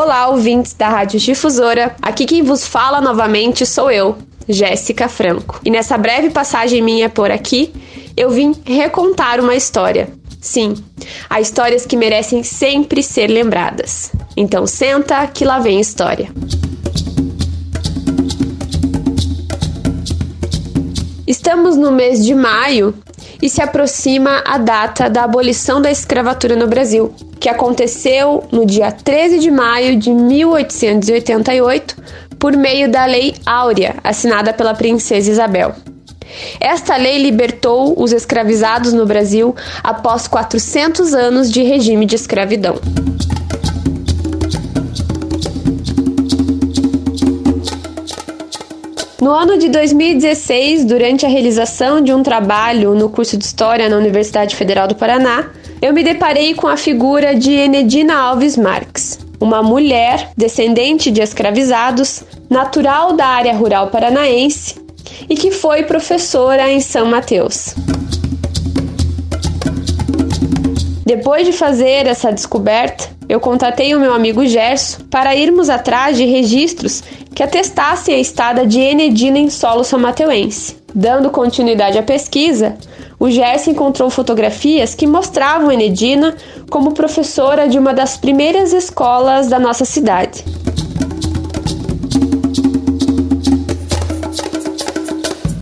Olá, ouvintes da Rádio Difusora. Aqui quem vos fala novamente sou eu, Jéssica Franco. E nessa breve passagem minha por aqui, eu vim recontar uma história. Sim, há histórias que merecem sempre ser lembradas. Então senta que lá vem história. Estamos no mês de maio e se aproxima a data da abolição da escravatura no Brasil, que aconteceu no dia 13 de maio de 1888 por meio da Lei Áurea, assinada pela Princesa Isabel. Esta lei libertou os escravizados no Brasil após 400 anos de regime de escravidão. Ano de 2016, durante a realização de um trabalho no curso de História na Universidade Federal do Paraná, eu me deparei com a figura de Enedina Alves Marques, uma mulher descendente de escravizados, natural da área rural paranaense e que foi professora em São Mateus. Depois de fazer essa descoberta, eu contatei o meu amigo Gerson para irmos atrás de registros que atestassem a estada de Enedina em solo samateuense. Dando continuidade à pesquisa, o Gerson encontrou fotografias que mostravam Enedina como professora de uma das primeiras escolas da nossa cidade.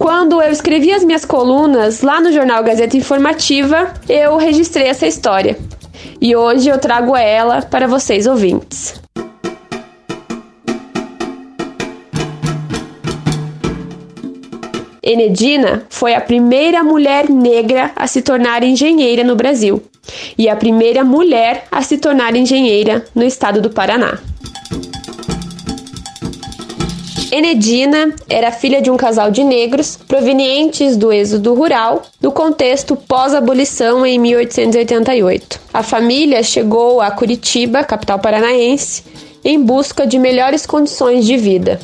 Quando eu escrevi as minhas colunas lá no jornal Gazeta Informativa, eu registrei essa história. E hoje eu trago ela para vocês ouvintes. Enedina foi a primeira mulher negra a se tornar engenheira no Brasil e a primeira mulher a se tornar engenheira no estado do Paraná. Enedina era filha de um casal de negros provenientes do êxodo rural, no contexto pós-abolição em 1888. A família chegou a Curitiba, capital paranaense, em busca de melhores condições de vida.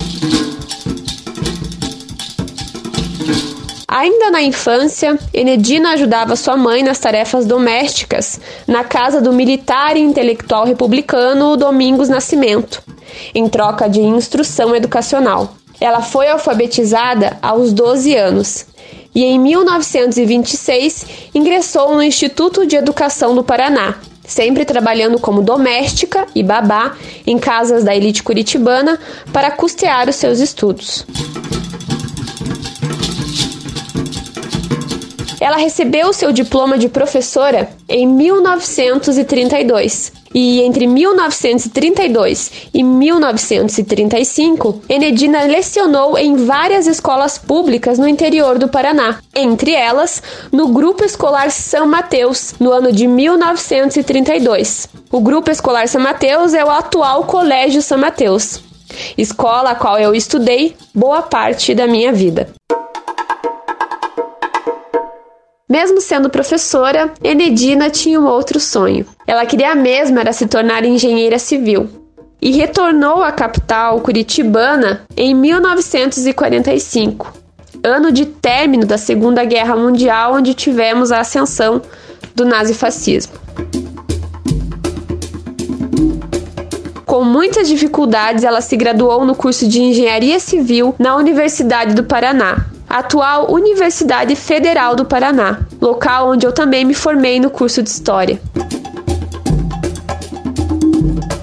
Ainda na infância, Enedina ajudava sua mãe nas tarefas domésticas na casa do militar e intelectual republicano Domingos Nascimento, em troca de instrução educacional. Ela foi alfabetizada aos 12 anos e em 1926 ingressou no Instituto de Educação do Paraná, sempre trabalhando como doméstica e babá em casas da elite curitibana para custear os seus estudos. Ela recebeu seu diploma de professora em 1932 e entre 1932 e 1935, Enedina lecionou em várias escolas públicas no interior do Paraná, entre elas no Grupo Escolar São Mateus, no ano de 1932. O Grupo Escolar São Mateus é o atual Colégio São Mateus, escola a qual eu estudei boa parte da minha vida. Mesmo sendo professora, Enedina tinha um outro sonho. Ela queria mesmo era se tornar engenheira civil. E retornou à capital curitibana em 1945, ano de término da Segunda Guerra Mundial, onde tivemos a ascensão do nazifascismo. Com muitas dificuldades, ela se graduou no curso de Engenharia Civil na Universidade do Paraná, atual Universidade Federal do Paraná, local onde eu também me formei no curso de História.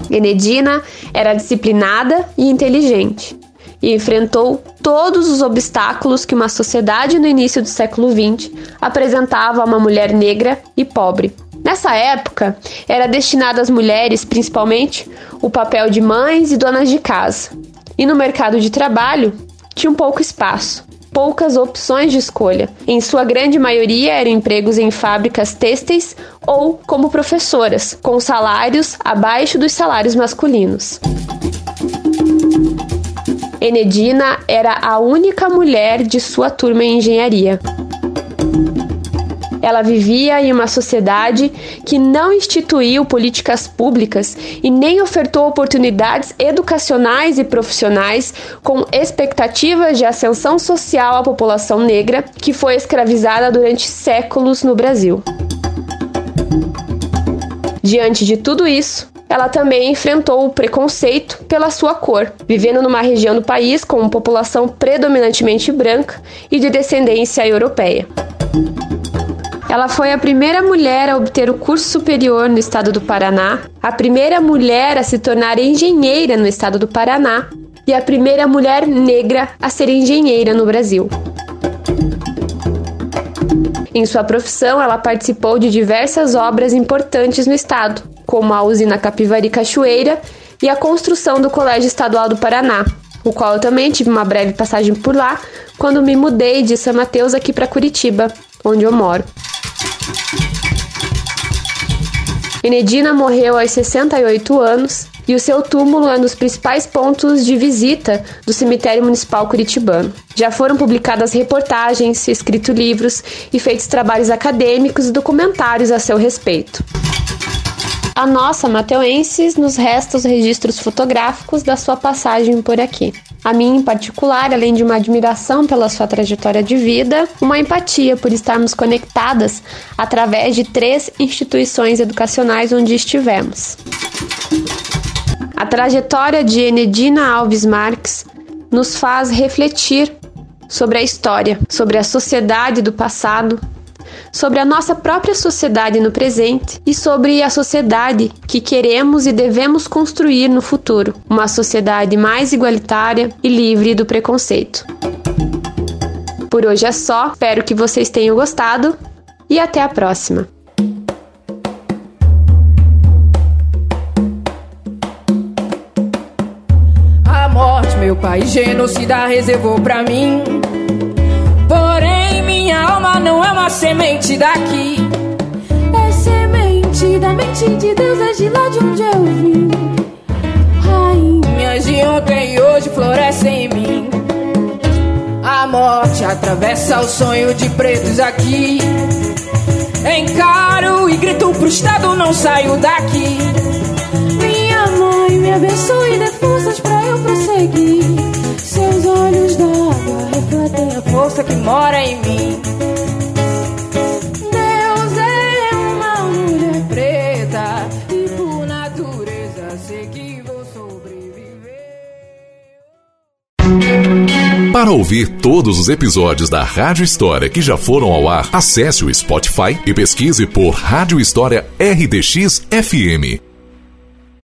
Enedina era disciplinada e inteligente e enfrentou todos os obstáculos que uma sociedade no início do século XX apresentava a uma mulher negra e pobre. Nessa época, era destinado às mulheres, principalmente, o papel de mães e donas de casa. E no mercado de trabalho, tinha um pouco espaço poucas opções de escolha. Em sua grande maioria eram empregos em fábricas têxteis ou como professoras, com salários abaixo dos salários masculinos. Enedina era a única mulher de sua turma em engenharia. Ela vivia em uma sociedade que não instituiu políticas públicas e nem ofertou oportunidades educacionais e profissionais com expectativas de ascensão social à população negra que foi escravizada durante séculos no Brasil. Diante de tudo isso, ela também enfrentou o preconceito pela sua cor, vivendo numa região do país com população predominantemente branca e de descendência europeia. Ela foi a primeira mulher a obter o curso superior no estado do Paraná, a primeira mulher a se tornar engenheira no estado do Paraná e a primeira mulher negra a ser engenheira no Brasil. Em sua profissão, ela participou de diversas obras importantes no estado, como a usina Capivari Cachoeira e a construção do Colégio Estadual do Paraná, o qual eu também tive uma breve passagem por lá quando me mudei de São Mateus aqui para Curitiba, onde eu moro. Enedina morreu aos 68 anos e o seu túmulo é um dos principais pontos de visita do cemitério municipal curitibano. Já foram publicadas reportagens, escritos livros e feitos trabalhos acadêmicos e documentários a seu respeito. A nossa Mateuenses nos resta os registros fotográficos da sua passagem por aqui. A mim, em particular, além de uma admiração pela sua trajetória de vida, uma empatia por estarmos conectadas através de três instituições educacionais onde estivemos. A trajetória de Enedina Alves Marques nos faz refletir sobre a história, sobre a sociedade do passado sobre a nossa própria sociedade no presente e sobre a sociedade que queremos e devemos construir no futuro uma sociedade mais igualitária e livre do preconceito. Por hoje é só, espero que vocês tenham gostado e até a próxima! A morte, meu pai, genocida reservou pra mim não é uma semente daqui. É semente da mente de Deus, é de lá de onde eu vim. Rainhas de ontem e hoje florescem em mim. A morte atravessa o sonho de pretos aqui. Encaro e grito pro Estado, não saio daqui. Minha mãe me abençoe e dê forças pra eu prosseguir. Seus olhos d'água refletem a força que mora em mim. Sei que vou sobreviver. Para ouvir todos os episódios da Rádio História que já foram ao ar, acesse o Spotify e pesquise por Rádio História RDX FM.